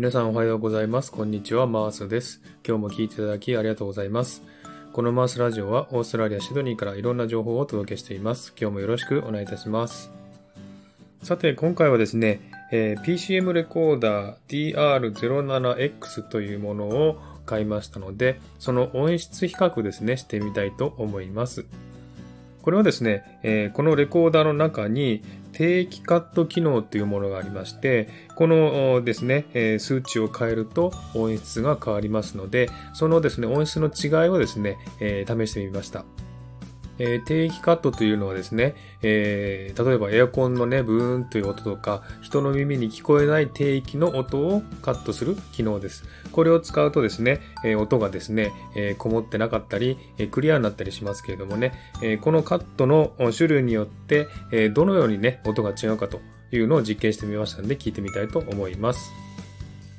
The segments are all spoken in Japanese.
皆さんおはようございます。こんにちは、マースです。今日も聞いていただきありがとうございます。このマースラジオはオーストラリア・シドニーからいろんな情報をお届けしています。今日もよろしくお願いいたします。さて、今回はですね、えー PCM レコーダー DR07X というものを買いましたので、その音質比較ですね、してみたいと思います。これはですね、えーこのレコーダーの中に定期カット機能というものがありまして、このですね、え数値を変えると音質が変わりますので、そのですね、音質の違いをですね、え試してみました。えー定期カットというのはですね、えー例えばエアコンのね、ブーンという音とか、人の耳に聞こえない低域の音をカットする機能です。これを使うとですね、えー音がですね、えこもってなかったり、えクリアになったりしますけれどもね、えこのカットの種類によって、えどのようにね、音が違うかというのを実験してみましたので、聞いてみたいと思います。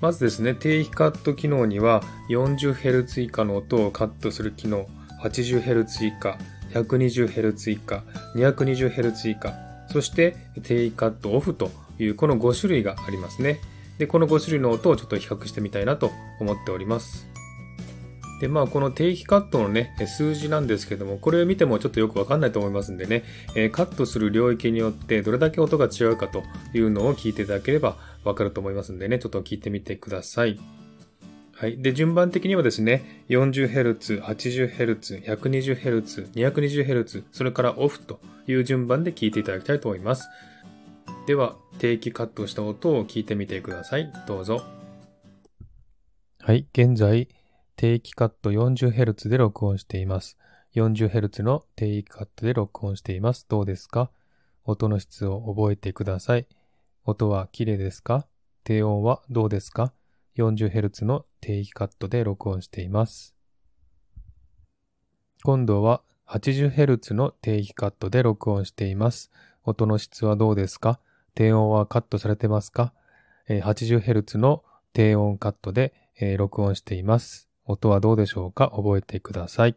まずですね、定期カット機能には 40Hz 以下の音をカットする機能、80Hz 以下、120Hz 以下、220Hz 以下、そして定位カットオフというこの5種類がありますね。で、この5種類の音をちょっと比較してみたいなと思っております。で、まあ、この定期カットのね、数字なんですけども、これを見てもちょっとよくわかんないと思いますんでね、えカットする領域によってどれだけ音が違うかというのを聞いていただければわかると思いますんでね、ちょっと聞いてみてください。はい。で、順番的にはですね、40Hz、80Hz、120Hz、220Hz、それからオフという順番で聞いていただきたいと思います。では、定期カットした音を聞いてみてください。どうぞ。はい。現在、定期カット 40Hz で録音しています。40Hz の定期カットで録音しています。どうですか？音の質を覚えてください。音は綺麗ですか？低音はどうですか？40Hz の定期カットで録音しています。今度は 80Hz の定期カットで録音しています。音の質はどうですか？低音はカットされてますか、?80Hz の低音カットで、録音しています。音はどうでしょうか？覚えてください。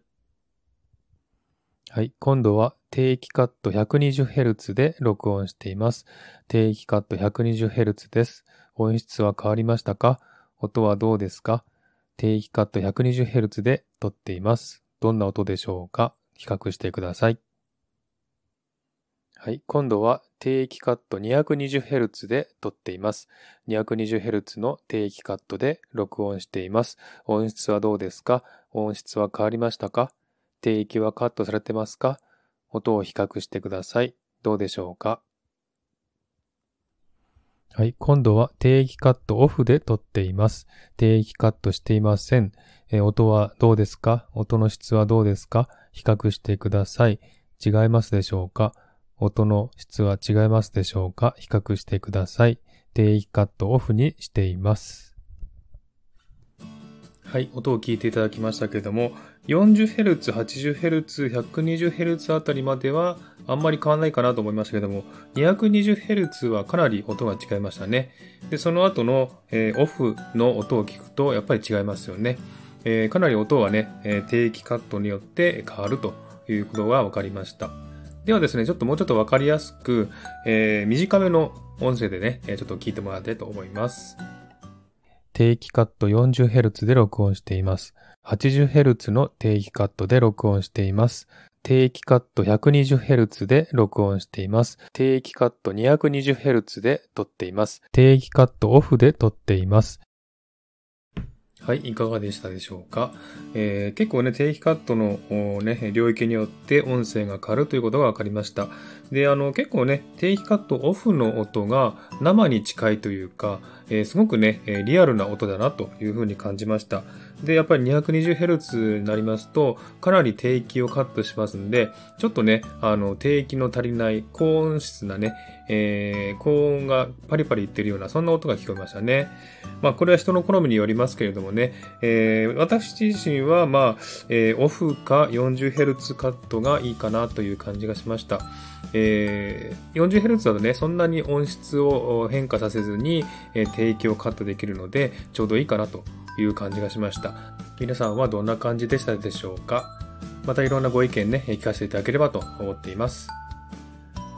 はい。今度は定期カット 120Hz で録音しています。定期カット 120Hz です。音質は変わりましたか？音はどうですか？定期カット 120Hz で撮っています。どんな音でしょうか？比較してください。はい。今度は定期カット 220Hz で撮っています。220Hz の定期カットで録音しています。音質はどうですか？音質は変わりましたか？定域はカットされてますか？音を比較してください。どうでしょうか？はい。今度は定域カットオフで撮っています。定域カットしていません。え音はどうですか？音の質はどうですか？比較してください。違いますでしょうか？音の質は違いますでしょうか？比較してください。定域カットオフにしています。はい、音を聞いていただきましたけれども、40Hz、80Hz、120Hz あたりまではあんまり変わらないかなと思いましたけども、220Hz はかなり音が違いましたね。で、その後の、えーオフの音を聞くとやっぱり違いますよね。えーかなり音はね、えー定期カットによって変わるということが分かりました。ではですね、ちょっともうちょっと分かりやすく、えー短めの音声でね、ちょっと聞いてもらいたいと思います。定期カット 40Hz で録音しています。80Hz の定期カットで録音しています。定期カット 120Hz で録音しています。定期カット 220Hz で撮っています。定期カットオフで撮っています。はい、いかがでしたでしょうか、えー結構ね、定期カットの、ね、領域によって音声が変わるということが分かりました。で、あの、結構ね、定期カットオフの音が生に近いというか、えーすごくね、リアルな音だなというふうに感じました。で、やっぱり 220Hz になりますと、かなり低域をカットしますんで、ちょっとね、あの、低域の足りない高音質なね、えー高音がパリパリいってるような、そんな音が聞こえましたね。まあ、これは人の好みによりますけれどもね、えー私自身は、まあ、えーオフか 40Hz カットがいいかなという感じがしました。えー 40Hz だとね、そんなに音質を変化させずに、えー低域をカットできるので、ちょうどいいかなという感じがしました。皆さんはどんな感じでしたでしょうか？またいろんなご意見ね、聞かせていただければと思っています。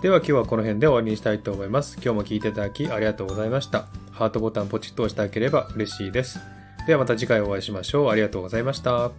では今日はこの辺で終わりにしたいと思います。今日も聞いていただきありがとうございました。ハートボタンポチッと押していただければ嬉しいです。ではまた次回お会いしましょう。ありがとうございました。